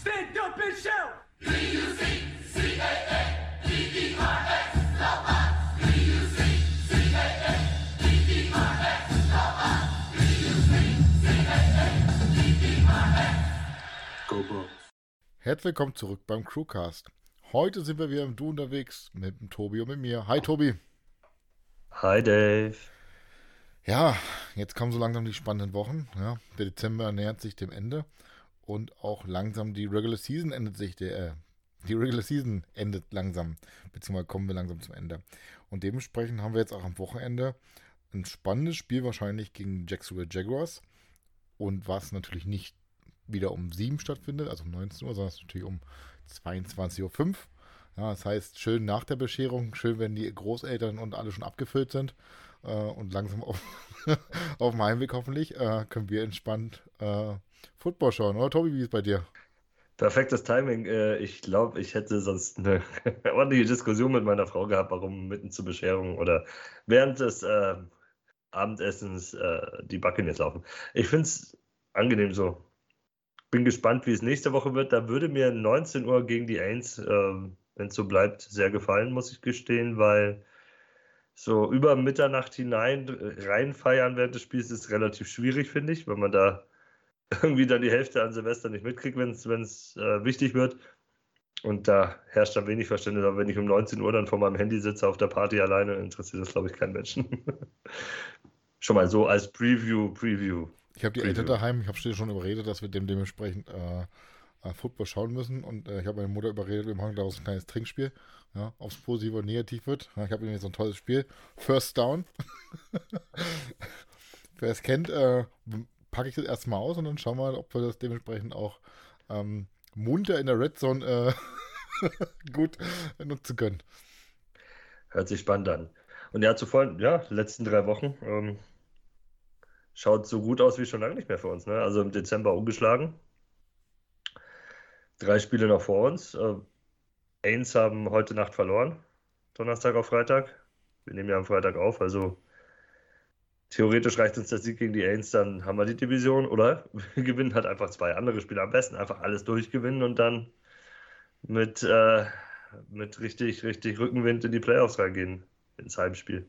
Stand up and shout! Go. Herzlich willkommen zurück beim Crewcast. Heute sind wir wieder im Du unterwegs mit dem Tobi und mit mir. Hi Tobi. Hi Dave. Ja, jetzt kommen so langsam die spannenden Wochen. Ja, der Dezember nähert sich dem Ende und auch langsam die Regular Season endet sich. Der, äh, die Regular Season endet langsam, beziehungsweise kommen wir langsam zum Ende. Und dementsprechend haben wir jetzt auch am Wochenende ein spannendes Spiel wahrscheinlich gegen Jacksonville Jaguars. Und was natürlich nicht wieder um 7 stattfindet, also um 19 Uhr, sondern es ist natürlich um 22.05 Uhr. Ja, das heißt, schön nach der Bescherung, schön, wenn die Großeltern und alle schon abgefüllt sind äh, und langsam auf, auf dem Heimweg hoffentlich, äh, können wir entspannt äh, Football schauen. Oder Tobi, wie ist es bei dir? Perfektes Timing. Äh, Ich glaube, ich hätte sonst eine ordentliche Diskussion mit meiner Frau gehabt, warum mitten zur Bescherung oder während des äh, Abendessens äh, die Buccaneers laufen. Ich finde es angenehm so. Bin gespannt, wie es nächste Woche wird. Da würde mir 19 Uhr gegen die Ains, äh, wenn es so bleibt, sehr gefallen, muss ich gestehen, weil so über Mitternacht hinein äh, reinfeiern während des Spiels ist relativ schwierig, finde ich, weil man da irgendwie dann die Hälfte an Silvester nicht mitkriegt, wenn es äh, wichtig wird. Und da herrscht dann wenig Verständnis. Aber wenn ich um 19 Uhr dann vor meinem Handy sitze auf der Party alleine, interessiert das, glaube ich, keinen Menschen. Schon mal so als Preview, Preview. Ich habe die. Eltern daheim, ich habe schon überredet, dass wir dem dementsprechend äh, äh, Football schauen müssen. Und äh, ich habe meine Mutter überredet, wir machen daraus ein kleines Trinkspiel. Ja, ob es positiv oder negativ wird. Ja, ich habe jetzt so ein tolles Spiel. First Down. Wer es kennt, äh, packe ich das erstmal aus und dann schauen wir mal, ob wir das dementsprechend auch ähm, munter in der Red Zone äh, gut nutzen können. Hört sich spannend an. Und ja, zuvor, ja, letzten drei Wochen ähm, schaut so gut aus wie schon lange nicht mehr für uns. Ne? Also im Dezember ungeschlagen. Drei Spiele noch vor uns. Äh, Ains haben heute Nacht verloren. Donnerstag auf Freitag. Wir nehmen ja am Freitag auf, also theoretisch reicht uns der Sieg gegen die Ains, dann haben wir die Division. Oder wir gewinnen halt einfach zwei andere Spiele. Am besten einfach alles durchgewinnen und dann mit, äh, mit richtig, richtig Rückenwind in die Playoffs reingehen ins Heimspiel.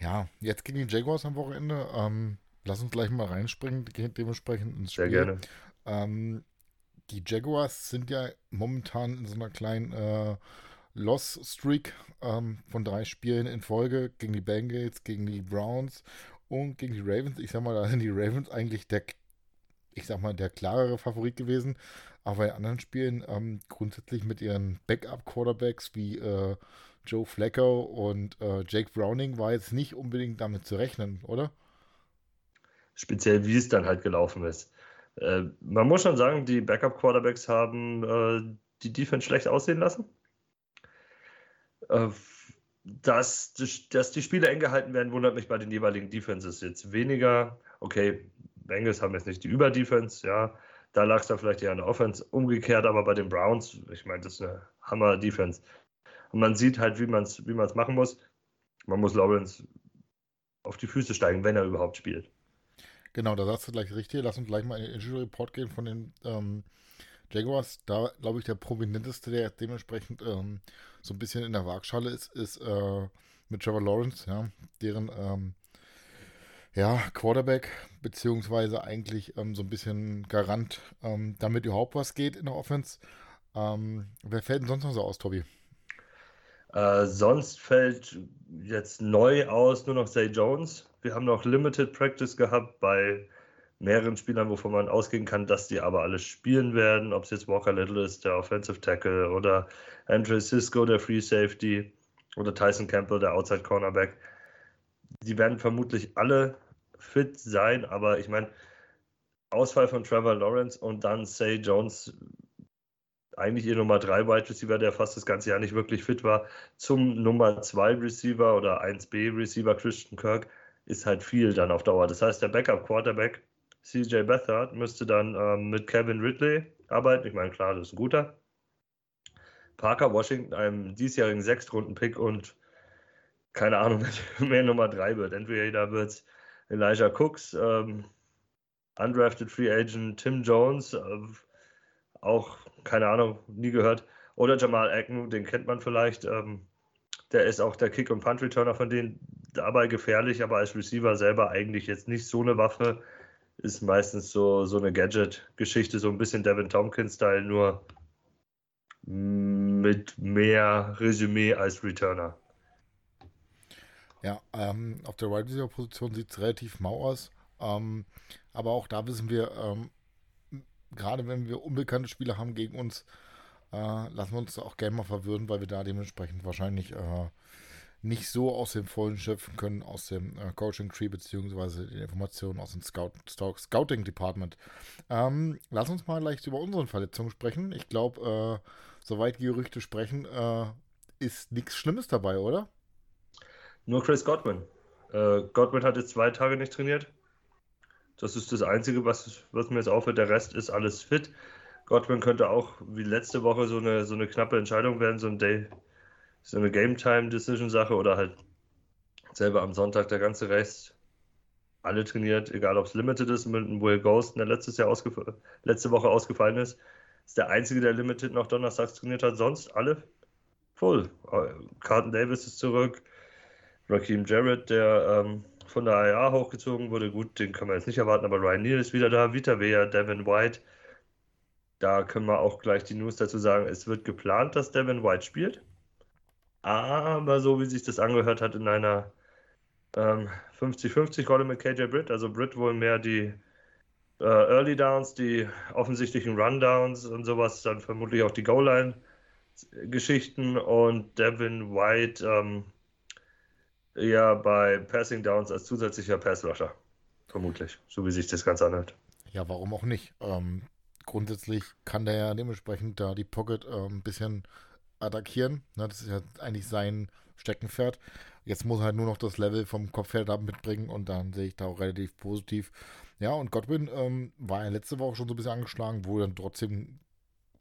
Ja, jetzt gegen die Jaguars am Wochenende. Ähm, lass uns gleich mal reinspringen, de- dementsprechend ins Sehr Spiel. gerne. Ähm, die Jaguars sind ja momentan in so einer kleinen äh, Loss-Streak ähm, von drei Spielen in Folge gegen die Bengals, gegen die Browns und gegen die Ravens. Ich sag mal, da sind die Ravens eigentlich der, ich sag mal, der klarere Favorit gewesen. Aber in anderen Spielen ähm, grundsätzlich mit ihren Backup-Quarterbacks wie äh, Joe Flacco und äh, Jake Browning war jetzt nicht unbedingt damit zu rechnen, oder? Speziell wie es dann halt gelaufen ist. Äh, man muss schon sagen, die Backup-Quarterbacks haben äh, die Defense schlecht aussehen lassen. Äh, dass, dass die Spiele eng gehalten werden, wundert mich bei den jeweiligen Defenses jetzt weniger. Okay, Bengals haben jetzt nicht die Über-Defense, ja. Da lag es dann vielleicht eher an der Offense. Umgekehrt aber bei den Browns, ich meine, das ist eine Hammer-Defense. Und man sieht halt, wie man es wie man's machen muss. Man muss Lawrence auf die Füße steigen, wenn er überhaupt spielt. Genau, da sagst du gleich richtig. Lass uns gleich mal in den Injury Report gehen von den ähm, Jaguars. Da, glaube ich, der prominenteste, der dementsprechend ähm, so ein bisschen in der Waagschale ist, ist äh, mit Trevor Lawrence, ja, deren ähm, ja, Quarterback, beziehungsweise eigentlich ähm, so ein bisschen Garant, ähm, damit überhaupt was geht in der Offense. Ähm, wer fällt denn sonst noch so aus, Tobi? Äh, sonst fällt jetzt neu aus nur noch Zay Jones. Wir haben noch Limited Practice gehabt bei mehreren Spielern, wovon man ausgehen kann, dass die aber alle spielen werden. Ob es jetzt Walker Little ist, der Offensive Tackle, oder Andre Cisco, der Free Safety, oder Tyson Campbell, der Outside Cornerback. Die werden vermutlich alle fit sein, aber ich meine, Ausfall von Trevor Lawrence und dann Zay Jones, eigentlich ihr Nummer 3 Wide Receiver, der fast das ganze Jahr nicht wirklich fit war, zum Nummer 2 Receiver oder 1B Receiver Christian Kirk, ist halt viel dann auf Dauer. Das heißt, der Backup Quarterback CJ Beathard müsste dann ähm, mit Kevin Ridley arbeiten. Ich meine, klar, das ist ein guter. Parker Washington, einem diesjährigen Sechstrunden-Pick und keine Ahnung, wer Nummer 3 wird. Entweder wird es Elijah Cooks, ähm, Undrafted Free Agent Tim Jones, äh, auch, keine Ahnung, nie gehört. Oder Jamal Agnew, den kennt man vielleicht. Ähm, der ist auch der Kick- und Punt-Returner von denen dabei gefährlich, aber als Receiver selber eigentlich jetzt nicht so eine Waffe. Ist meistens so, so eine Gadget-Geschichte, so ein bisschen Devin Tompkins-Style, nur mit mehr Resümee als Returner. Ja, ähm, auf der Wide Receiver Position sieht es relativ mau aus. Ähm, aber auch da wissen wir, ähm, gerade wenn wir unbekannte Spieler haben gegen uns, äh, lassen wir uns auch gerne mal verwirren, weil wir da dementsprechend wahrscheinlich äh, nicht so aus dem Vollen schöpfen können, aus dem äh, Coaching Tree beziehungsweise den Informationen aus dem Scout, Scouting Department. Ähm, lass uns mal leicht über unsere Verletzungen sprechen. Ich glaube, äh, soweit Gerüchte sprechen, äh, ist nichts Schlimmes dabei, oder? Nur Chris Godwin. Äh, Godwin hat jetzt zwei Tage nicht trainiert. Das ist das Einzige, was, was mir jetzt auffällt. Der Rest ist alles fit. Godwin könnte auch wie letzte Woche so eine, so eine knappe Entscheidung werden, so ein Day, so eine Game-Time-Decision-Sache oder halt selber am Sonntag der ganze Rest alle trainiert, egal ob es Limited ist, mit einem Will Ghost, der letztes Jahr letzte Woche ausgefallen ist. Ist der einzige, der Limited noch donnerstags trainiert hat. Sonst alle voll. Carlton Davis ist zurück. Raheem Jarrett, der ähm, von der IA hochgezogen wurde, gut, den können wir jetzt nicht erwarten, aber Ryan Neal ist wieder da, Vita Vea, Devin White. Da können wir auch gleich die News dazu sagen, es wird geplant, dass Devin White spielt. Aber so wie sich das angehört hat in einer ähm, 50-50-Rolle mit KJ Britt, also Britt wohl mehr die äh, Early Downs, die offensichtlichen Rundowns und sowas, dann vermutlich auch die Goal-Line-Geschichten und Devin White ähm, ja bei Passing Downs als zusätzlicher Passrusher. Vermutlich, so wie sich das Ganze anhört. Ja, warum auch nicht? Ähm, grundsätzlich kann der ja dementsprechend da die Pocket äh, ein bisschen attackieren. Ne, das ist ja eigentlich sein Steckenpferd. Jetzt muss er halt nur noch das Level vom Kopfheld da mitbringen und dann sehe ich da auch relativ positiv. Ja, und Godwin ähm, war ja letzte Woche schon so ein bisschen angeschlagen, wurde dann trotzdem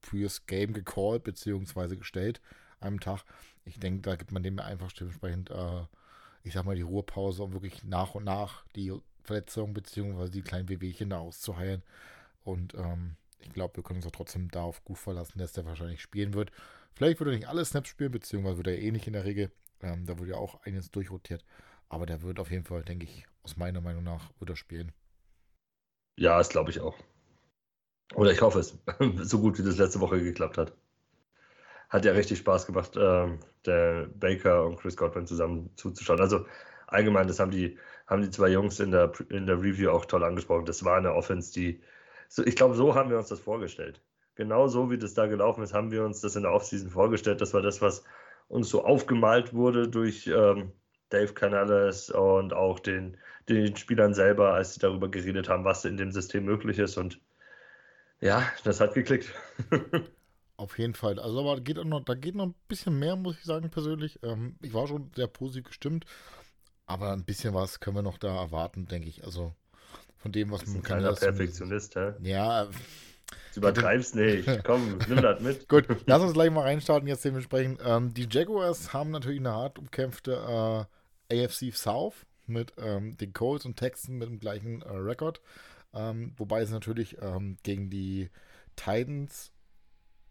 fürs Game gecallt bzw. gestellt einem Tag. Ich denke, da gibt man dem einfach dementsprechend äh, ich sag mal, die Ruhepause, um wirklich nach und nach die Verletzung bzw. die kleinen Wehwehchen da auszuheilen. Und ähm, ich glaube, wir können uns auch trotzdem darauf gut verlassen, dass der wahrscheinlich spielen wird. Vielleicht wird er nicht alle Snaps spielen, beziehungsweise wird er eh nicht in der Regel. Ähm, da wird ja auch eines durchrotiert. Aber der wird auf jeden Fall, denke ich, aus meiner Meinung nach, wird er spielen. Ja, das glaube ich auch. Oder ich hoffe es, so gut wie das letzte Woche geklappt hat hat ja richtig Spaß gemacht, äh, der Baker und Chris Godwin zusammen zuzuschauen. Also allgemein, das haben die, haben die zwei Jungs in der, in der Review auch toll angesprochen. Das war eine Offense, die, so, ich glaube, so haben wir uns das vorgestellt. Genau so wie das da gelaufen ist, haben wir uns das in der Offseason vorgestellt. Das war das, was uns so aufgemalt wurde durch ähm, Dave Canales und auch den, den Spielern selber, als sie darüber geredet haben, was in dem System möglich ist. Und ja, das hat geklickt. Auf jeden Fall. Also aber geht noch, da geht noch ein bisschen mehr, muss ich sagen, persönlich. Ähm, ich war schon sehr positiv gestimmt, aber ein bisschen was können wir noch da erwarten, denke ich. Also von dem, was man kann. Perfektionist, hä? Ja. Du übertreibst nicht. Komm, nimm das mit. Gut, lass uns gleich mal reinstarten jetzt dementsprechend. Ähm, die Jaguars haben natürlich eine hart umkämpfte äh, AFC South mit ähm, den Colts und Texans mit dem gleichen äh, Rekord. Ähm, wobei es natürlich ähm, gegen die Titans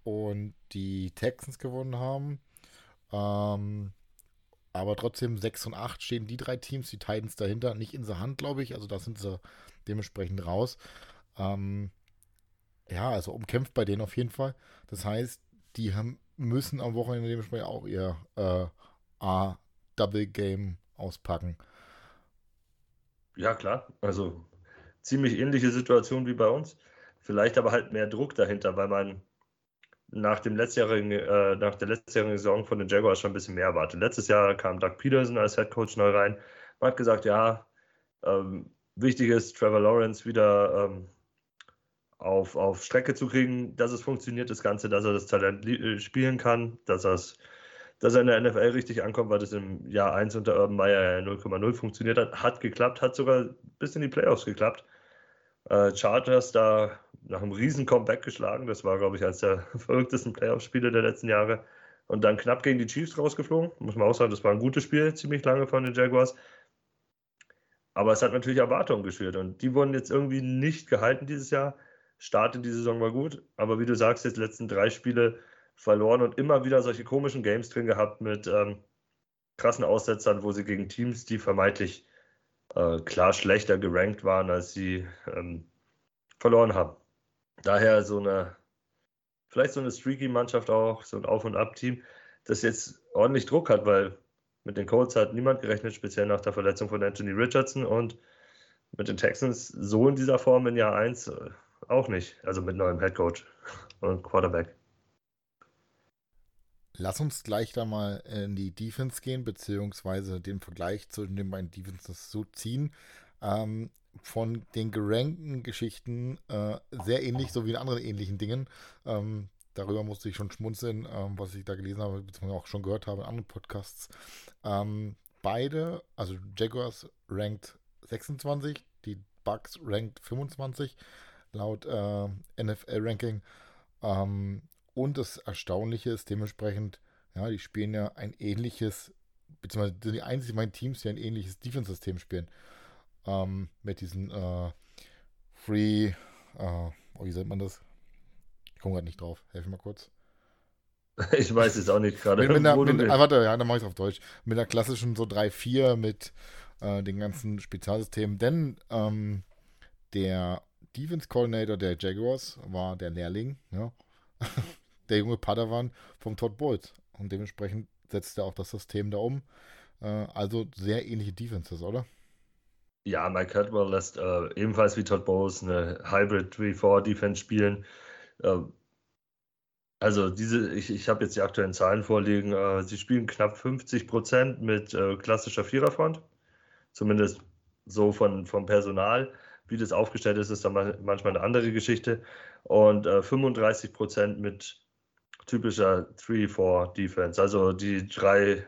und die Texans gewonnen haben. Ähm, aber trotzdem 6 und 8 stehen die drei Teams, die Titans dahinter, nicht in der Hand, glaube ich. Also da sind sie dementsprechend raus. Ähm, ja, also umkämpft bei denen auf jeden Fall. Das heißt, die haben, müssen am Wochenende dementsprechend auch ihr äh, A-Double-Game auspacken. Ja, klar. Also ziemlich ähnliche Situation wie bei uns. Vielleicht aber halt mehr Druck dahinter, weil man nach, dem letztjährigen, äh, nach der letztjährigen Saison von den Jaguars schon ein bisschen mehr erwartet. Letztes Jahr kam Doug Peterson als Head Coach neu rein. Man hat gesagt, ja, ähm, wichtig ist, Trevor Lawrence wieder ähm, auf, auf Strecke zu kriegen, dass es funktioniert, das Ganze, dass er das Talent äh, spielen kann, dass, dass er in der NFL richtig ankommt, weil das im Jahr 1 unter Urban Meyer 0,0 funktioniert hat. Hat geklappt, hat sogar bis in die Playoffs geklappt. Äh, Chargers da nach einem riesen Comeback geschlagen. Das war, glaube ich, eines der verrücktesten Playoff-Spiele der letzten Jahre. Und dann knapp gegen die Chiefs rausgeflogen. Muss man auch sagen, das war ein gutes Spiel, ziemlich lange von den Jaguars. Aber es hat natürlich Erwartungen geschürt und die wurden jetzt irgendwie nicht gehalten dieses Jahr. Start in die Saison war gut, aber wie du sagst, jetzt letzten drei Spiele verloren und immer wieder solche komischen Games drin gehabt mit ähm, krassen Aussetzern, wo sie gegen Teams, die vermeintlich äh, klar schlechter gerankt waren, als sie ähm, verloren haben. Daher so eine, vielleicht so eine streaky Mannschaft auch, so ein Auf- und Ab-Team, das jetzt ordentlich Druck hat, weil mit den Colts hat niemand gerechnet, speziell nach der Verletzung von Anthony Richardson und mit den Texans so in dieser Form in Jahr 1 äh, auch nicht. Also mit neuem Headcoach und Quarterback. Lass uns gleich da mal in die Defense gehen, beziehungsweise den Vergleich zwischen den beiden Defenses so ziehen. Ähm, von den gerankten Geschichten äh, sehr ähnlich, so wie in anderen ähnlichen Dingen. Ähm, darüber musste ich schon schmunzeln, ähm, was ich da gelesen habe, beziehungsweise auch schon gehört habe in anderen Podcasts. Ähm, beide, also Jaguars rankt 26, die Bucks rankt 25 laut äh, NFL-Ranking. Ähm, und das Erstaunliche ist dementsprechend, ja, die spielen ja ein ähnliches, beziehungsweise die einzigen meinen Teams, die ein ähnliches Defense-System spielen. Ähm, mit diesen äh, Free, äh, oh, wie nennt man das? Ich komme gerade nicht drauf. Helf mir mal kurz. Ich weiß es auch nicht gerade. Mit, mit einer, mit, ah, warte, ja, dann mache ich es auf Deutsch. Mit der klassischen so 3-4 mit äh, den ganzen Spezialsystemen. Denn ähm, der Defense Coordinator der Jaguars war der Lehrling, ja. der junge Padawan vom Todd Bowles. Und dementsprechend setzt er auch das System da um. Äh, also sehr ähnliche Defenses, oder? Ja, Mike Caldwell lässt äh, ebenfalls wie Todd Bowles eine Hybrid 3-4-Defense spielen. Äh, also diese, ich, ich habe jetzt die aktuellen Zahlen vorliegen. Äh, sie spielen knapp 50 Prozent mit äh, klassischer Viererfront. Zumindest so von, vom Personal. Wie das aufgestellt ist, ist dann manchmal eine andere Geschichte. Und äh, 35 Prozent mit typischer 3-4-Defense. Also die drei,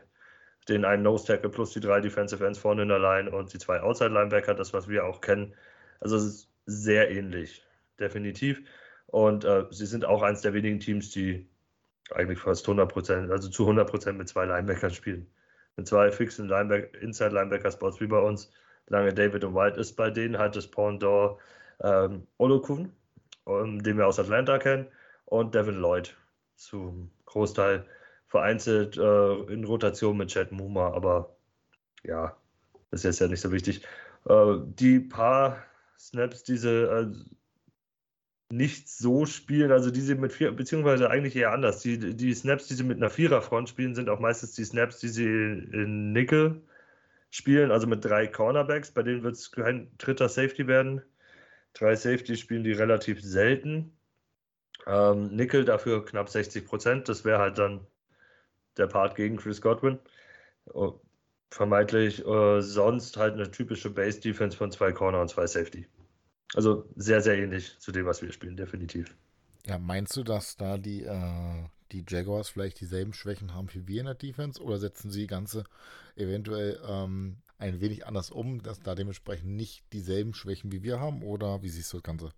den einen Nose Tackle plus die drei Defensive Ends vorne in der Line und die zwei Outside Linebacker, das, was wir auch kennen. Also es ist sehr ähnlich, definitiv. Und äh, sie sind auch eines der wenigen Teams, die eigentlich fast 100 Prozent, also zu 100 Prozent mit zwei Linebackern spielen. Mit zwei fixen Linebacker, Inside Linebacker Spots wie bei uns lange David und White ist bei denen halt das Pendant ähm, Olokun, um, den wir aus Atlanta kennen, und Devin Lloyd zum Großteil vereinzelt äh, in Rotation mit Chad Muma, aber ja, das ist jetzt ja nicht so wichtig. Äh, die paar Snaps, diese äh, nicht so spielen, also diese mit vier, beziehungsweise eigentlich eher anders. Die, die Snaps, die sie mit einer Viererfront spielen, sind auch meistens die Snaps, die sie in Nickel spielen, also mit drei Cornerbacks, bei denen wird es kein dritter Safety werden. Drei Safety spielen die relativ selten. Ähm, Nickel dafür knapp 60 Prozent. Das wäre halt dann der Part gegen Chris Godwin. Oh, vermeintlich äh, sonst halt eine typische Base-Defense von zwei Corner und zwei Safety. Also sehr, sehr ähnlich zu dem, was wir spielen, definitiv. Ja, meinst du, dass da die, äh, die Jaguars vielleicht dieselben Schwächen haben wie wir in der Defense oder setzen sie die ganze eventuell ähm, ein wenig anders um, dass da dementsprechend nicht dieselben Schwächen wie wir haben oder wie siehst du das Ganze?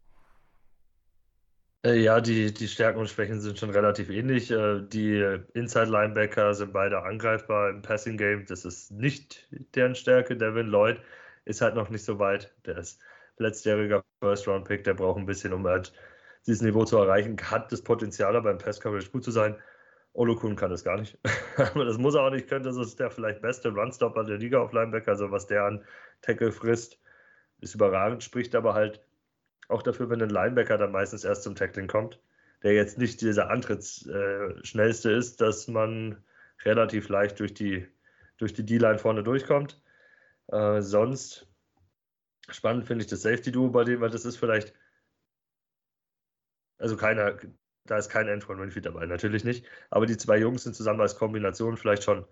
Äh, ja, die, die Stärken und Schwächen sind schon relativ ähnlich. Äh, die Inside-Linebacker sind beide angreifbar im Passing-Game. Das ist nicht deren Stärke. Devin Lloyd ist halt noch nicht so weit. Der ist letztjähriger First-Round-Pick. Der braucht ein bisschen, um halt dieses Niveau zu erreichen. Hat das Potenzial, aber im Pass-Coverage gut zu sein. Olokun kann das gar nicht. Aber das muss er auch nicht können. Das ist der vielleicht beste Runstopper der Liga auf Linebacker. Also was der an Tackle frisst, ist überragend. Spricht aber halt auch dafür, wenn ein Linebacker dann meistens erst zum Tackling kommt, der jetzt nicht dieser Antrittsschnellste äh, ist, dass man relativ leicht durch die durch D-Line vorne durchkommt. Äh, sonst spannend finde ich das Safety-Duo bei dem, weil das ist vielleicht also keiner, da ist kein Antoine Winfield dabei, natürlich nicht. Aber die zwei Jungs sind zusammen als Kombination vielleicht schon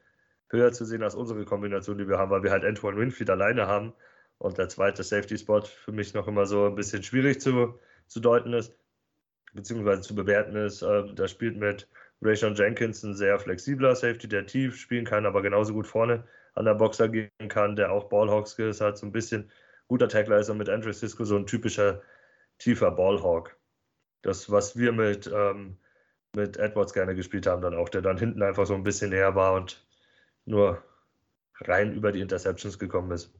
höher zu sehen als unsere Kombination, die wir haben, weil wir halt Antoine Winfield alleine haben und der zweite Safety-Spot für mich noch immer so ein bisschen schwierig zu, zu deuten ist, beziehungsweise zu bewerten ist. Äh, da spielt mit Rayshon Jenkins ein sehr flexibler Safety, der tief spielen kann, aber genauso gut vorne an der Box agieren kann, der auch Ballhawk ist, halt so ein bisschen guter Tackler ist und mit Andrew Cisco so ein typischer tiefer Ballhawk das, was wir mit, ähm, mit Edwards gerne gespielt haben, dann auch, der dann hinten einfach so ein bisschen näher war und nur rein über die Interceptions gekommen ist.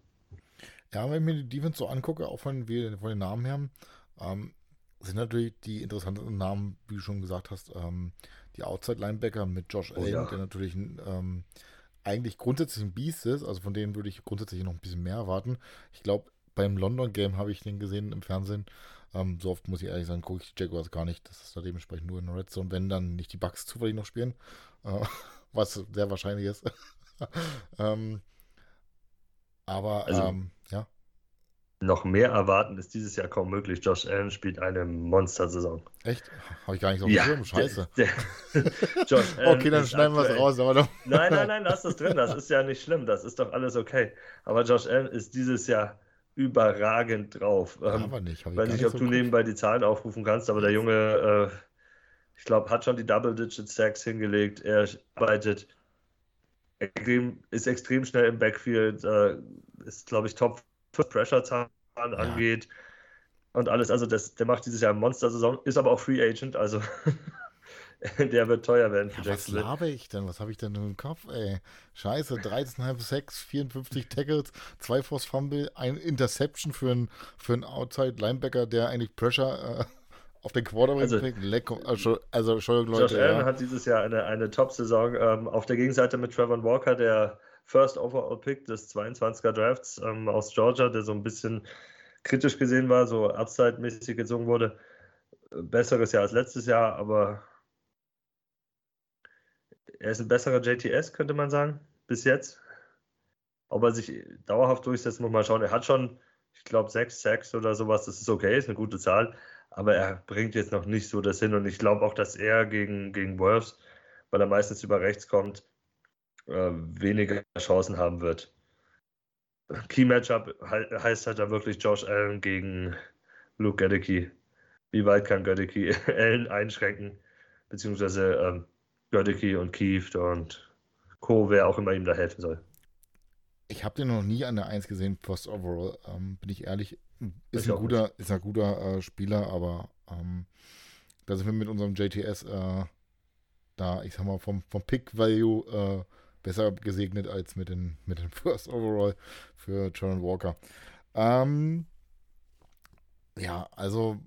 Ja, wenn ich mir die Defense so angucke, auch von, von den Namen her, ähm, sind natürlich die interessanten Namen, wie du schon gesagt hast, ähm, die Outside-Linebacker mit Josh oh, Allen, ja. der natürlich ähm, eigentlich grundsätzlich ein Biest ist. Also von denen würde ich grundsätzlich noch ein bisschen mehr erwarten. Ich glaube, beim London-Game habe ich den gesehen im Fernsehen. Ähm, so oft muss ich ehrlich sagen, gucke ich die Jaguars gar nicht. Das ist da dementsprechend nur in der Red Zone, wenn dann nicht die Bugs zufällig noch spielen. Äh, was sehr wahrscheinlich ist. ähm, aber also, ähm, ja noch mehr erwarten ist dieses Jahr kaum möglich. Josh Allen spielt eine Monster-Saison. Echt? Habe ich gar nicht so ja, Scheiße. Der, der Josh Allen okay, dann schneiden wir es raus. Aber doch. nein, nein, nein, lass das drin. Das ist ja nicht schlimm. Das ist doch alles okay. Aber Josh Allen ist dieses Jahr überragend drauf. Ähm, aber nicht. Ich weiß nicht, ob so du nebenbei die Zahlen aufrufen kannst, aber der Junge, äh, ich glaube, hat schon die Double-Digit-Sacks hingelegt. Er arbeitet, extrem, ist extrem schnell im Backfield, äh, ist, glaube ich, Top Pressure-Zahlen ja. angeht und alles. Also das, der macht dieses Jahr eine Monster-Saison, ist aber auch Free Agent, also der wird teuer werden für ja, Was labe ich denn? Was habe ich denn im Kopf, ey? Scheiße, 13,5 6, 54 Tackles, 2 Force Fumble, ein Interception für einen für einen Outside Linebacker, der eigentlich Pressure äh, auf den Quarterback also, Leck, also, also Entschuldigung, Leute. Josh Allen ja. hat dieses Jahr eine, eine Top-Saison. Ähm, auf der Gegenseite mit Trevor Walker, der First Overall Pick des 22er Drafts ähm, aus Georgia, der so ein bisschen kritisch gesehen war, so upside-mäßig gezogen wurde. Besseres Jahr als letztes Jahr, aber er ist ein besserer JTS, könnte man sagen, bis jetzt. Ob er sich dauerhaft durchsetzt, muss man schauen. Er hat schon, ich glaube, sechs Sacks oder sowas, das ist okay, ist eine gute Zahl, aber er bringt jetzt noch nicht so das hin und ich glaube auch, dass er gegen, gegen Wolves, weil er meistens über rechts kommt, äh, weniger Chancen haben wird. Key Matchup heißt halt da wirklich Josh Allen gegen Luke Gedecke. Wie weit kann Gedecke Allen einschränken? Beziehungsweise ähm, Gedecke und Keith und Co., wer auch immer ihm da helfen soll. Ich habe den noch nie an der 1 gesehen, Post Overall, ähm, bin ich ehrlich. Ist, ein guter, ist ein guter äh, Spieler, aber ähm, da sind wir mit unserem JTS äh, da, ich sag mal, vom, vom Pick-Value äh, besser gesegnet als mit den, mit den First Overall für Jaron Walker. Ähm, ja, also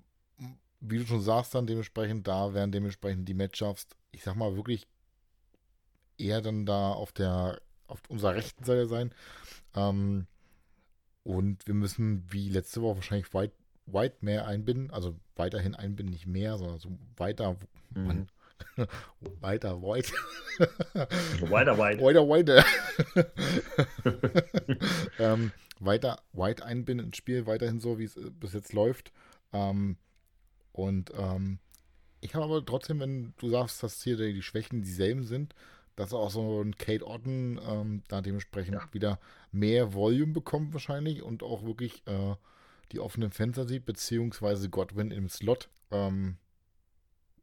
wie du schon sagst, dann dementsprechend, da werden dementsprechend die Matchups, ich sag mal, wirklich eher dann da auf der, auf unserer rechten Seite sein. Ähm, und wir müssen, wie letzte Woche, wahrscheinlich weit, weit mehr einbinden, also weiterhin einbinden, nicht mehr, sondern so weiter. Mhm. Man, weiter White. weiter White. Weiter White. ähm, weiter White einbinden ins Spiel, weiterhin so, wie es äh, bis jetzt läuft. Ähm, und ähm, ich habe aber trotzdem, wenn du sagst, dass hier die Schwächen dieselben sind, dass auch so ein Kate Otten ähm, da dementsprechend ja. wieder mehr Volume bekommt wahrscheinlich und auch wirklich äh, die offenen Fenster sieht, beziehungsweise Godwin im Slot. Ähm,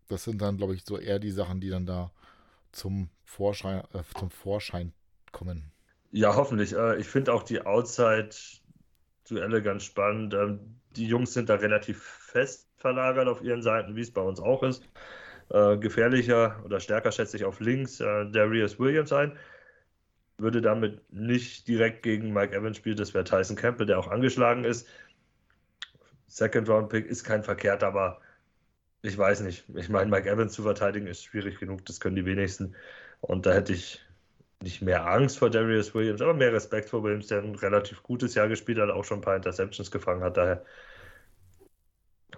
das sind dann, glaube ich, so eher die Sachen, die dann da zum Vorschein, äh, zum Vorschein kommen. Ja, hoffentlich. Äh, ich finde auch die Outside-Duelle ganz spannend. Ähm, die Jungs sind da relativ fest verlagert auf ihren Seiten, wie es bei uns auch ist. Äh, gefährlicher oder stärker schätze ich auf links äh, Darius Williams ein. Würde damit nicht direkt gegen Mike Evans spielen, das wäre Tyson Campbell, der auch angeschlagen ist. Second Round Pick ist kein verkehrt, aber ich weiß nicht. Ich meine, Mike Evans zu verteidigen ist schwierig genug, das können die wenigsten. Und da hätte ich nicht mehr Angst vor Darius Williams, aber mehr Respekt vor Williams, der ein relativ gutes Jahr gespielt hat, auch schon ein paar Interceptions gefangen hat. Daher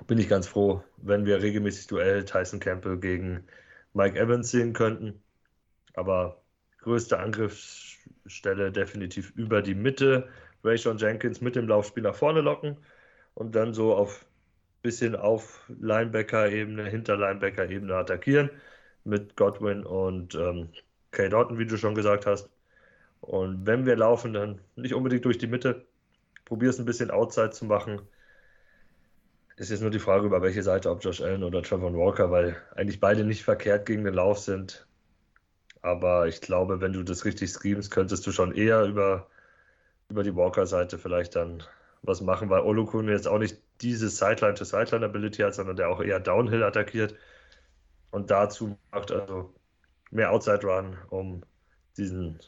bin ich ganz froh, wenn wir regelmäßig Duell Tyson Campbell gegen Mike Evans sehen könnten. Aber größte Angriffsstelle definitiv über die Mitte. Rayshon Jenkins mit dem Laufspiel nach vorne locken und dann so auf bisschen auf Linebacker-Ebene, hinter Linebacker-Ebene attackieren mit Godwin und ähm, Kay Doughton, wie du schon gesagt hast. Und wenn wir laufen, dann nicht unbedingt durch die Mitte. Probier es ein bisschen Outside zu machen. Ist jetzt nur die Frage, über welche Seite, ob Josh Allen oder Trevor Walker, weil eigentlich beide nicht verkehrt gegen den Lauf sind. Aber ich glaube, wenn du das richtig schemst, könntest du schon eher über, über die Walker-Seite vielleicht dann was machen, weil Olukun jetzt auch nicht diese Sideline-to-Sideline-Ability hat, sondern der auch eher Downhill attackiert und dazu macht also mehr Outside-Run, um diesen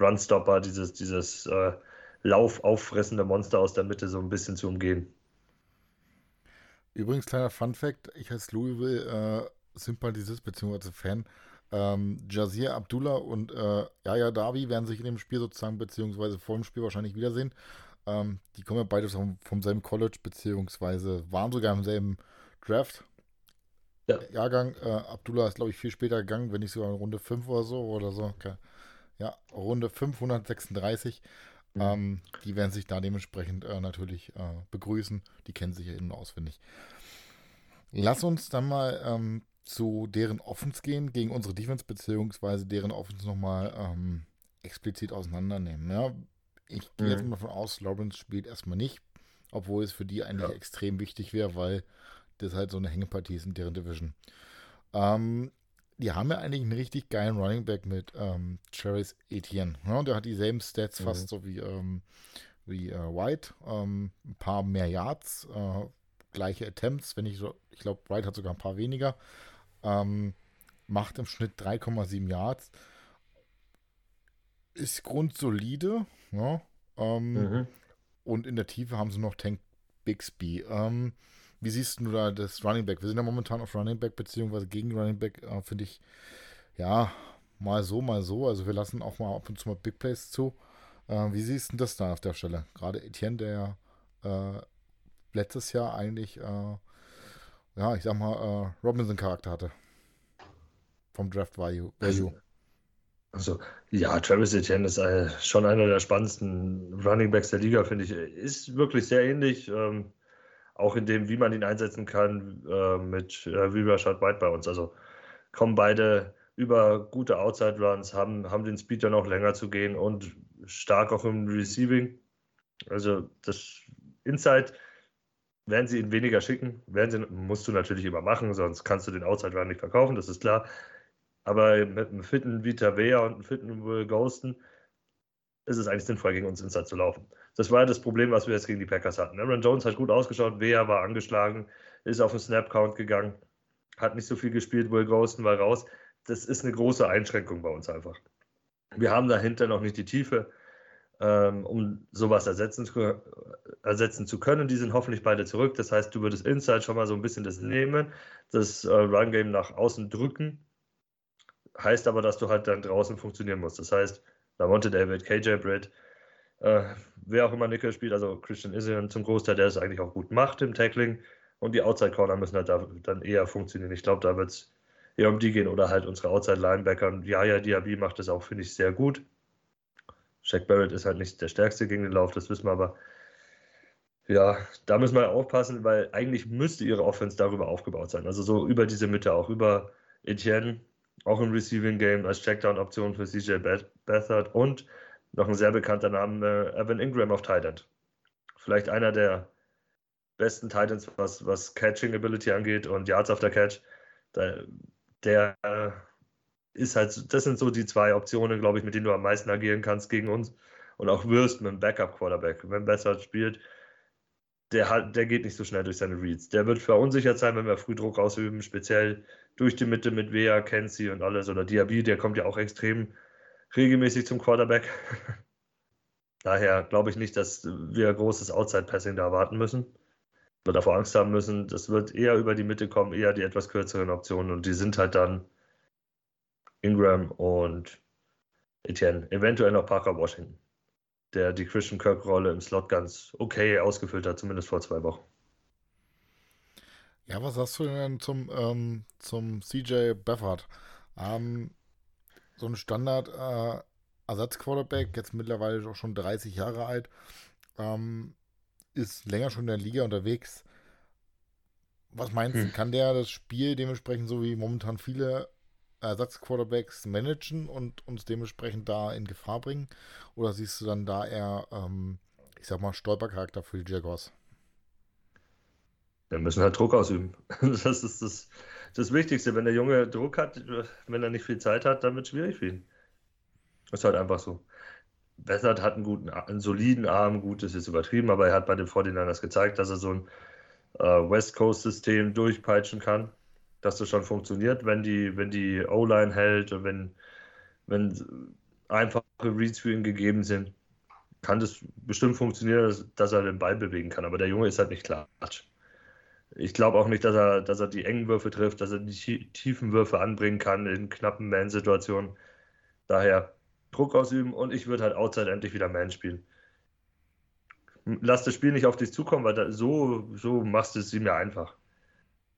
Run-Stopper, dieses, dieses äh, Lauf auffressende Monster aus der Mitte so ein bisschen zu umgehen. Übrigens, kleiner Fun Fact: Ich als Louisville äh, Sympathisist bzw. Fan ähm, Jazir Abdullah und äh, Yaya Davi werden sich in dem Spiel sozusagen, beziehungsweise vor dem Spiel wahrscheinlich wiedersehen. Ähm, die kommen ja beide vom, vom selben College, beziehungsweise waren sogar im selben Draft. Ja. Jahrgang. Äh, Abdullah ist, glaube ich, viel später gegangen, wenn nicht sogar in Runde 5 oder so oder so. Okay. Ja, Runde 536. Mhm. Ähm, die werden sich da dementsprechend äh, natürlich äh, begrüßen. Die kennen sich ja innen auswendig. Lass uns dann mal ähm, zu deren Offens gehen, gegen unsere Defense, beziehungsweise deren Offens nochmal ähm, explizit auseinandernehmen. Ja, ich gehe mhm. jetzt mal davon aus, Lawrence spielt erstmal nicht, obwohl es für die eigentlich ja. extrem wichtig wäre, weil das halt so eine Hängepartie ist in deren Division. Ähm, die haben ja eigentlich einen richtig geilen Running Back mit ähm, Travis Etienne. Ja, der hat dieselben Stats mhm. fast so wie, ähm, wie äh, White. Ähm, ein paar mehr Yards, äh, gleiche Attempts, wenn ich so, ich glaube, White hat sogar ein paar weniger. Ähm, macht im Schnitt 3,7 Yards. Ist grundsolide. Ja, ähm, mhm. Und in der Tiefe haben sie noch Tank Bixby. Ähm, wie siehst du da das Running Back? Wir sind ja momentan auf Running Back beziehungsweise gegen Running Back, äh, finde ich, ja, mal so, mal so. Also wir lassen auch mal ab und zu mal Big Plays zu. Äh, wie siehst du das da auf der Stelle? Gerade Etienne, der äh, letztes Jahr eigentlich äh, ja, ich sag mal, äh, Robinson-Charakter hatte. Vom Draft Value. Also, also, ja, Travis Etienne ist äh, schon einer der spannendsten Running Backs der Liga, finde ich. Ist wirklich sehr ähnlich, ähm, auch in dem, wie man ihn einsetzen kann, äh, mit äh, wie Rashad White bei uns. Also kommen beide über gute Outside Runs, haben, haben den Speed dann auch länger zu gehen und stark auch im Receiving. Also das Inside werden sie ihn weniger schicken. Werden sie, musst du natürlich immer machen, sonst kannst du den Outside Run nicht verkaufen, das ist klar. Aber mit einem fitten Vita Vea und einem fitten Will Ghosten ist es eigentlich sinnvoll, gegen uns Inside zu laufen. Das war ja das Problem, was wir jetzt gegen die Packers hatten. Aaron Jones hat gut ausgeschaut, Vea war angeschlagen, ist auf den Snap-Count gegangen, hat nicht so viel gespielt, Will Ghosten war raus. Das ist eine große Einschränkung bei uns einfach. Wir haben dahinter noch nicht die Tiefe ähm, um sowas ersetzen zu, ersetzen zu können. Die sind hoffentlich beide zurück. Das heißt, du würdest Inside schon mal so ein bisschen das nehmen, das äh, Run-Game nach außen drücken. Heißt aber, dass du halt dann draußen funktionieren musst. Das heißt, Lamonte David, KJ Britt, äh, wer auch immer Nickel spielt, also Christian Isian zum Großteil, der es eigentlich auch gut macht im Tackling. Und die Outside Corner müssen halt da, dann eher funktionieren. Ich glaube, da wird es eher um die gehen oder halt unsere Outside Linebacker. Ja, ja, Diaby macht das auch, finde ich, sehr gut. Shaq Barrett ist halt nicht der stärkste gegen den Lauf, das wissen wir aber. Ja, da müssen wir aufpassen, weil eigentlich müsste ihre Offense darüber aufgebaut sein. Also so über diese Mitte auch, über Etienne, auch im Receiving Game als Checkdown-Option für CJ Beathard und noch ein sehr bekannter Name, äh, Evan Ingram auf Tight Vielleicht einer der besten Titans, was, was Catching Ability angeht und Yards auf der Catch. Der, der ist halt, das sind so die zwei Optionen, glaube ich, mit denen du am meisten agieren kannst gegen uns und auch wirst mit einem Backup-Quarterback. Wenn besser spielt, der, hat, der geht nicht so schnell durch seine Reads. Der wird verunsichert sein, wenn wir früh Druck ausüben, speziell durch die Mitte mit Wea, Kenzie und alles oder Diaby, der kommt ja auch extrem regelmäßig zum Quarterback. Daher glaube ich nicht, dass wir großes Outside-Passing da erwarten müssen oder davor Angst haben müssen. Das wird eher über die Mitte kommen, eher die etwas kürzeren Optionen und die sind halt dann Ingram und Etienne, eventuell noch Parker Washington, der die Christian Kirk-Rolle im Slot ganz okay ausgefüllt hat, zumindest vor zwei Wochen. Ja, was sagst du denn zum, ähm, zum CJ Beffert? Ähm, so ein Standard äh, Ersatzquarterback, jetzt mittlerweile auch schon 30 Jahre alt, ähm, ist länger schon in der Liga unterwegs. Was meinst hm. du, kann der das Spiel dementsprechend so wie momentan viele Ersatzquarterbacks managen und uns dementsprechend da in Gefahr bringen? Oder siehst du dann da eher, ähm, ich sag mal, Stolpercharakter für die Jaguars? Wir müssen halt Druck ausüben. Das ist das, das Wichtigste. Wenn der Junge Druck hat, wenn er nicht viel Zeit hat, dann wird es schwierig für ihn. Das ist halt einfach so. Bessert hat einen guten, einen soliden Arm, gut ist jetzt übertrieben, aber er hat bei den 49ers gezeigt, dass er so ein äh, West Coast-System durchpeitschen kann dass das schon funktioniert, wenn die, wenn die O-Line hält und wenn, wenn einfache Reads für ihn gegeben sind, kann das bestimmt funktionieren, dass, dass, er den Ball bewegen kann. Aber der Junge ist halt nicht klar. Ich glaube auch nicht, dass er, dass er die engen Würfe trifft, dass er die tiefen Würfe anbringen kann in knappen Man-Situationen. Daher Druck ausüben und ich würde halt outside endlich wieder Man spielen. Lass das Spiel nicht auf dich zukommen, weil da, so, so machst du es ihm ja einfach.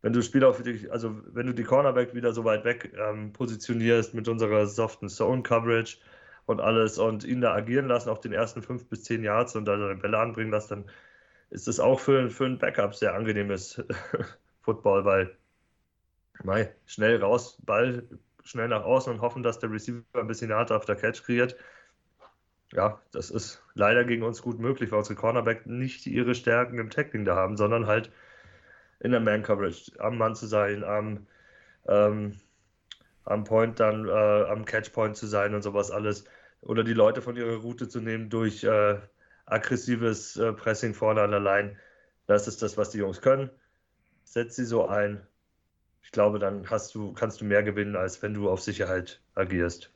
Wenn du Spiel auf dich, also wenn du die Cornerback wieder so weit weg ähm, positionierst mit unserer soften Zone-Coverage und alles und ihn da agieren lassen auf den ersten fünf bis zehn Yards und da seine Bälle anbringen lässt, dann ist das auch für, für einen Backup sehr angenehmes Football, weil mei, schnell raus, Ball schnell nach außen und hoffen, dass der Receiver ein bisschen härter auf der Catch kreiert. Ja, das ist leider gegen uns gut möglich, weil unsere Cornerback nicht ihre Stärken im Tackling da haben, sondern halt in der Man-Coverage am Mann zu sein, am, ähm, am Point dann, äh, am Catch-Point zu sein und sowas alles. Oder die Leute von ihrer Route zu nehmen durch äh, aggressives äh, Pressing vorne an der Line. Das ist das, was die Jungs können. Setz sie so ein. Ich glaube, dann hast du, kannst du mehr gewinnen, als wenn du auf Sicherheit agierst.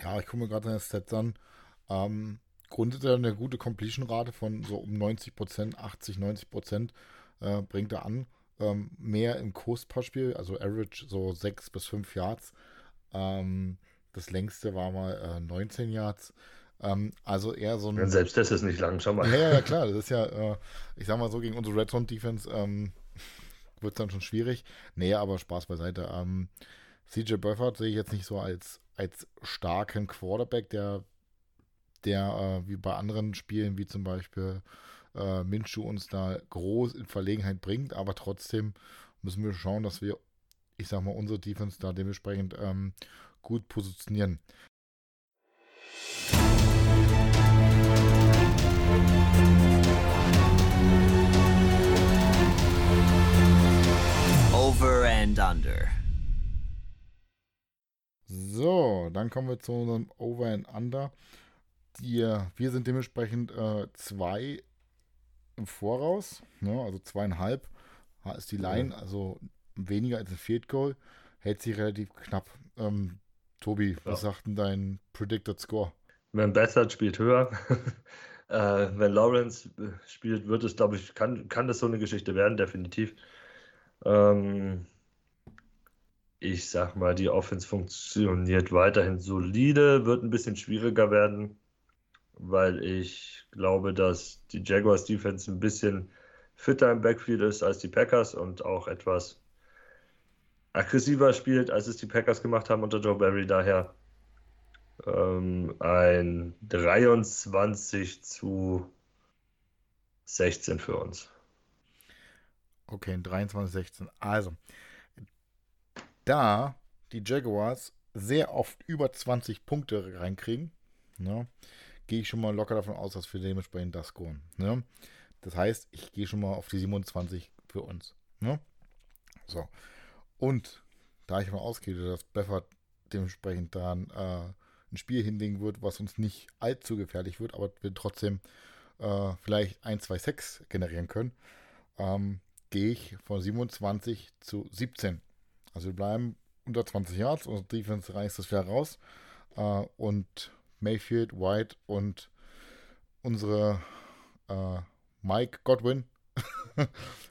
Ja, ich gucke mir gerade deine Stats an. Ähm, grundsätzlich eine gute Completion-Rate von so um 90 Prozent, 80, 90 Prozent äh, bringt er an. Ähm, mehr im Kurspassspiel, also Average so 6 bis 5 Yards. Ähm, das längste war mal äh, 19 Yards. Ähm, also eher so ein. Ja, selbst das ist nicht lang, schau mal. Ja, ja, klar. Das ist ja, äh, ich sag mal so, gegen unsere Red Zone Defense ähm, wird es dann schon schwierig. Nee, aber Spaß beiseite. Ähm, CJ Buffett sehe ich jetzt nicht so als, als starken Quarterback, der, der äh, wie bei anderen Spielen, wie zum Beispiel äh, Minshu uns da groß in Verlegenheit bringt, aber trotzdem müssen wir schauen, dass wir, ich sag mal, unsere Defense da dementsprechend ähm, gut positionieren. Over and Under. So, dann kommen wir zu unserem Over and Under. Die, wir sind dementsprechend äh, zwei im Voraus, ne, also zweieinhalb ist die Line, also weniger als ein Field Goal, hält sich relativ knapp. Ähm, Tobi, was ja. sagt denn dein Predicted Score? Wenn Bessert spielt höher. äh, wenn Lawrence äh, spielt, wird es, glaube ich, kann, kann das so eine Geschichte werden, definitiv. Ähm, ich sag mal, die Offense funktioniert weiterhin solide, wird ein bisschen schwieriger werden, weil ich glaube, dass die Jaguars Defense ein bisschen fitter im Backfield ist als die Packers und auch etwas aggressiver spielt, als es die Packers gemacht haben unter Joe Barry. Daher ähm, ein 23 zu 16 für uns. Okay, 23-16. Also, da die Jaguars sehr oft über 20 Punkte reinkriegen, ne, gehe ich schon mal locker davon aus, dass wir dementsprechend das scoren. Ne? Das heißt, ich gehe schon mal auf die 27 für uns. Ne? So. Und da ich mal ausgehe, dass Beffert dementsprechend dann äh, ein Spiel hinlegen wird, was uns nicht allzu gefährlich wird, aber wir trotzdem äh, vielleicht ein, zwei Sex generieren können, ähm, gehe ich von 27 zu 17. Also wir bleiben unter 20 Yards, unsere Defense reißt das wieder raus. Äh, und Mayfield, White und unsere äh, Mike Godwin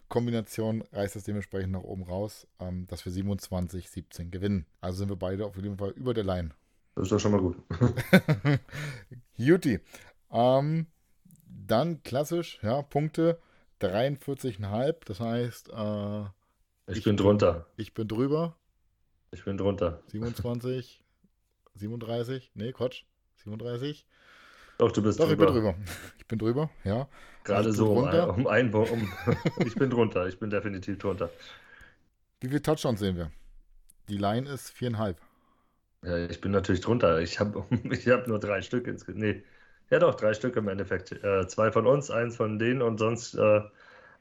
Kombination reißt das dementsprechend nach oben raus, ähm, dass wir 27, 17 gewinnen. Also sind wir beide auf jeden Fall über der Line. Das ist doch schon mal gut. Juti. Ähm, dann klassisch, ja, Punkte. 43,5. Das heißt, äh, ich, ich, bin drunter. Ich bin drüber. Ich bin drunter. 27, 37, nee, Quatsch, 37. Doch, du bist Doch, drüber. ich bin drüber. Ich bin drüber, ja. Gerade also so um, um einen um, Ich bin drunter, ich bin definitiv drunter. Wie viele Touchdowns sehen wir? Die Line ist viereinhalb. Ja, ich bin natürlich drunter. Ich habe ich hab nur drei Stück insgesamt. Nee, ja, doch, drei Stück im Endeffekt. Äh, zwei von uns, eins von denen und sonst äh,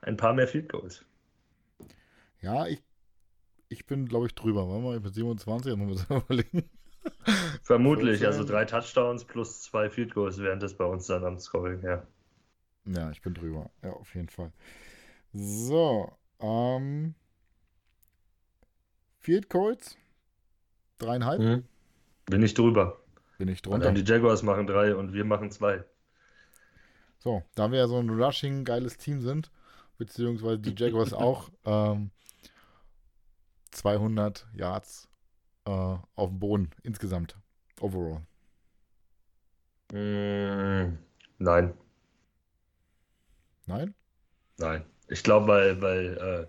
ein paar mehr Field Goals. Ja, ich, ich bin, glaube ich, drüber. Warte mal, ich bin 27, muss ich überlegen. Vermutlich, also drei Touchdowns plus zwei Field Goals wären das bei uns dann am Scoring, ja. Ja, ich bin drüber. Ja, auf jeden Fall. So, ähm. Field Goals? Dreieinhalb? Mhm. Bin ich drüber. Bin ich drunter. Und dann die Jaguars machen drei und wir machen zwei. So, da wir ja so ein Rushing geiles Team sind, beziehungsweise die Jaguars auch. Ähm, 200 Yards äh, auf dem Boden insgesamt, overall. Mm, nein. Nein? Nein. Ich glaube, weil, weil äh,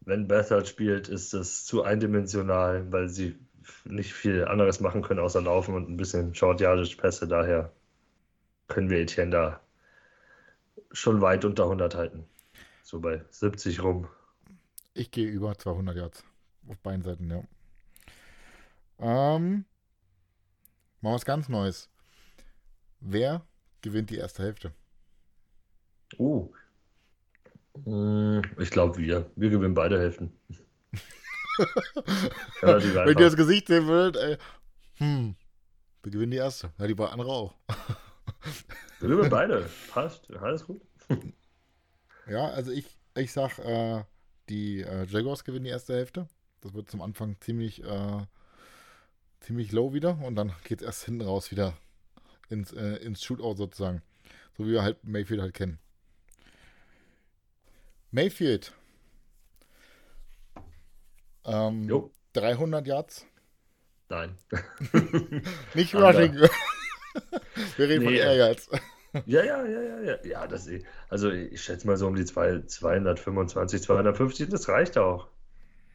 wenn Bethard spielt, ist das zu eindimensional, weil sie nicht viel anderes machen können, außer laufen und ein bisschen short yardage Pässe. Daher können wir Etienne da schon weit unter 100 halten. So bei 70 rum. Ich gehe über 200 Yards. Auf beiden Seiten, ja. Ähm, mal was ganz Neues. Wer gewinnt die erste Hälfte? Uh. Ich glaube, wir. Wir gewinnen beide Hälften. Wenn ihr das Gesicht sehen würdet, ey. Hm. Wir gewinnen die erste. Ja, die andere auch. wir gewinnen beide. Passt. Alles gut. Ja, also ich, ich sag, äh, die äh, Jaguars gewinnen die erste Hälfte. Das wird zum Anfang ziemlich, äh, ziemlich low wieder und dann geht es erst hinten raus wieder ins, äh, ins Shootout sozusagen. So wie wir halt Mayfield halt kennen. Mayfield. Ähm, jo. 300 Yards. Nein. Nicht Rushing. wir reden nee. von Ehrgeiz. Ja, ja, ja, ja, ja. Ja, das, also ich schätze mal so um die 225, 250, das reicht auch.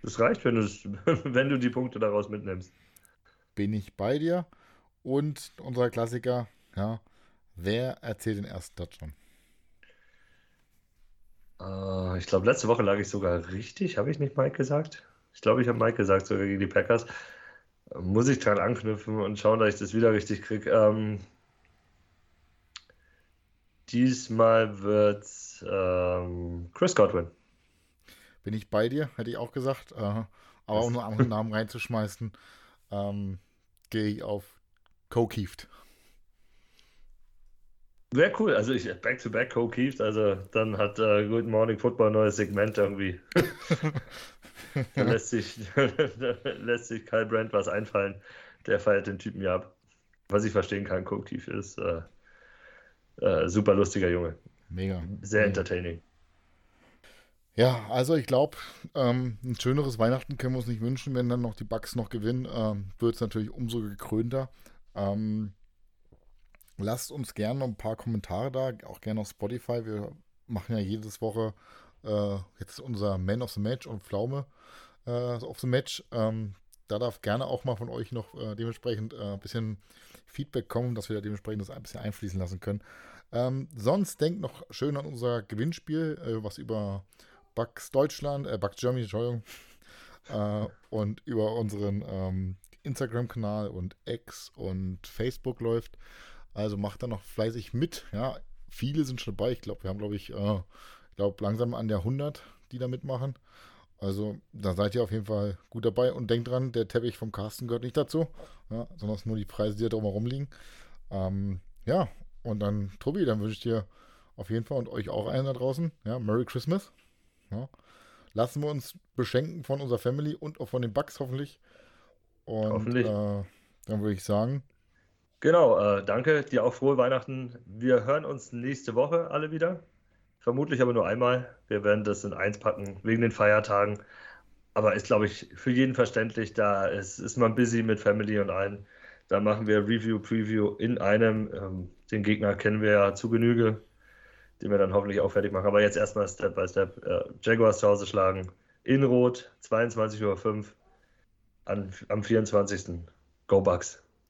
Das reicht, wenn du, wenn du die Punkte daraus mitnimmst. Bin ich bei dir. Und unser Klassiker, ja, wer erzählt den ersten Touchdown? Uh, ich glaube, letzte Woche lag ich sogar richtig. Habe ich nicht Mike gesagt? Ich glaube, ich habe Mike gesagt, sogar gegen die Packers. Muss ich dran anknüpfen und schauen, dass ich das wieder richtig kriege. Ähm, diesmal wird ähm, Chris Godwin. Bin ich bei dir, hätte ich auch gesagt. Äh, aber auch nur andere Namen reinzuschmeißen, ähm, gehe ich auf Co-Kieft. Wäre cool. Also ich Back-to-Back Co-Kieft, also dann hat äh, Good Morning Football ein neues Segment irgendwie. da lässt sich, da lässt sich Kyle Brandt was einfallen. Der feiert den Typen ja ab. Was ich verstehen kann, Co-Kieft ist äh, äh, super lustiger Junge. Mega. Sehr entertaining. Ja, also ich glaube, ähm, ein schöneres Weihnachten können wir uns nicht wünschen, wenn dann noch die Bugs noch gewinnen. Ähm, Wird es natürlich umso gekrönter. Ähm, lasst uns gerne noch ein paar Kommentare da, auch gerne auf Spotify. Wir machen ja jedes Woche äh, jetzt unser Man of the Match und Pflaume äh, of the Match. Ähm, da darf gerne auch mal von euch noch äh, dementsprechend äh, ein bisschen Feedback kommen, dass wir da dementsprechend das ein bisschen einfließen lassen können. Ähm, sonst denkt noch schön an unser Gewinnspiel, äh, was über Bugs Deutschland, äh, Bugs Germany, Entschuldigung, äh, und über unseren ähm, Instagram-Kanal und X und Facebook läuft. Also macht da noch fleißig mit. Ja, viele sind schon dabei. Ich glaube, wir haben, glaube ich, äh, glaube, langsam an der 100, die da mitmachen. Also da seid ihr auf jeden Fall gut dabei und denkt dran, der Teppich vom Carsten gehört nicht dazu, ja, sondern es nur die Preise, die da drumherum liegen. Ähm, ja, und dann, Tobi, dann wünsche ich dir auf jeden Fall und euch auch einen da draußen, ja, Merry Christmas. Ja. Lassen wir uns beschenken von unserer Family und auch von den Bugs hoffentlich. Und hoffentlich. Äh, dann würde ich sagen. Genau, äh, danke. Dir auch frohe Weihnachten. Wir hören uns nächste Woche alle wieder. Vermutlich aber nur einmal. Wir werden das in eins packen wegen den Feiertagen. Aber ist, glaube ich, für jeden verständlich. Da ist, ist man busy mit Family und allen. Da machen wir Review, Preview in einem. Ähm, den Gegner kennen wir ja zu Genüge den wir dann hoffentlich auch fertig machen. Aber jetzt erstmal Step by Step. Äh, Jaguars zu Hause schlagen. In Rot, 22.05 Uhr am 24. Go Bucks.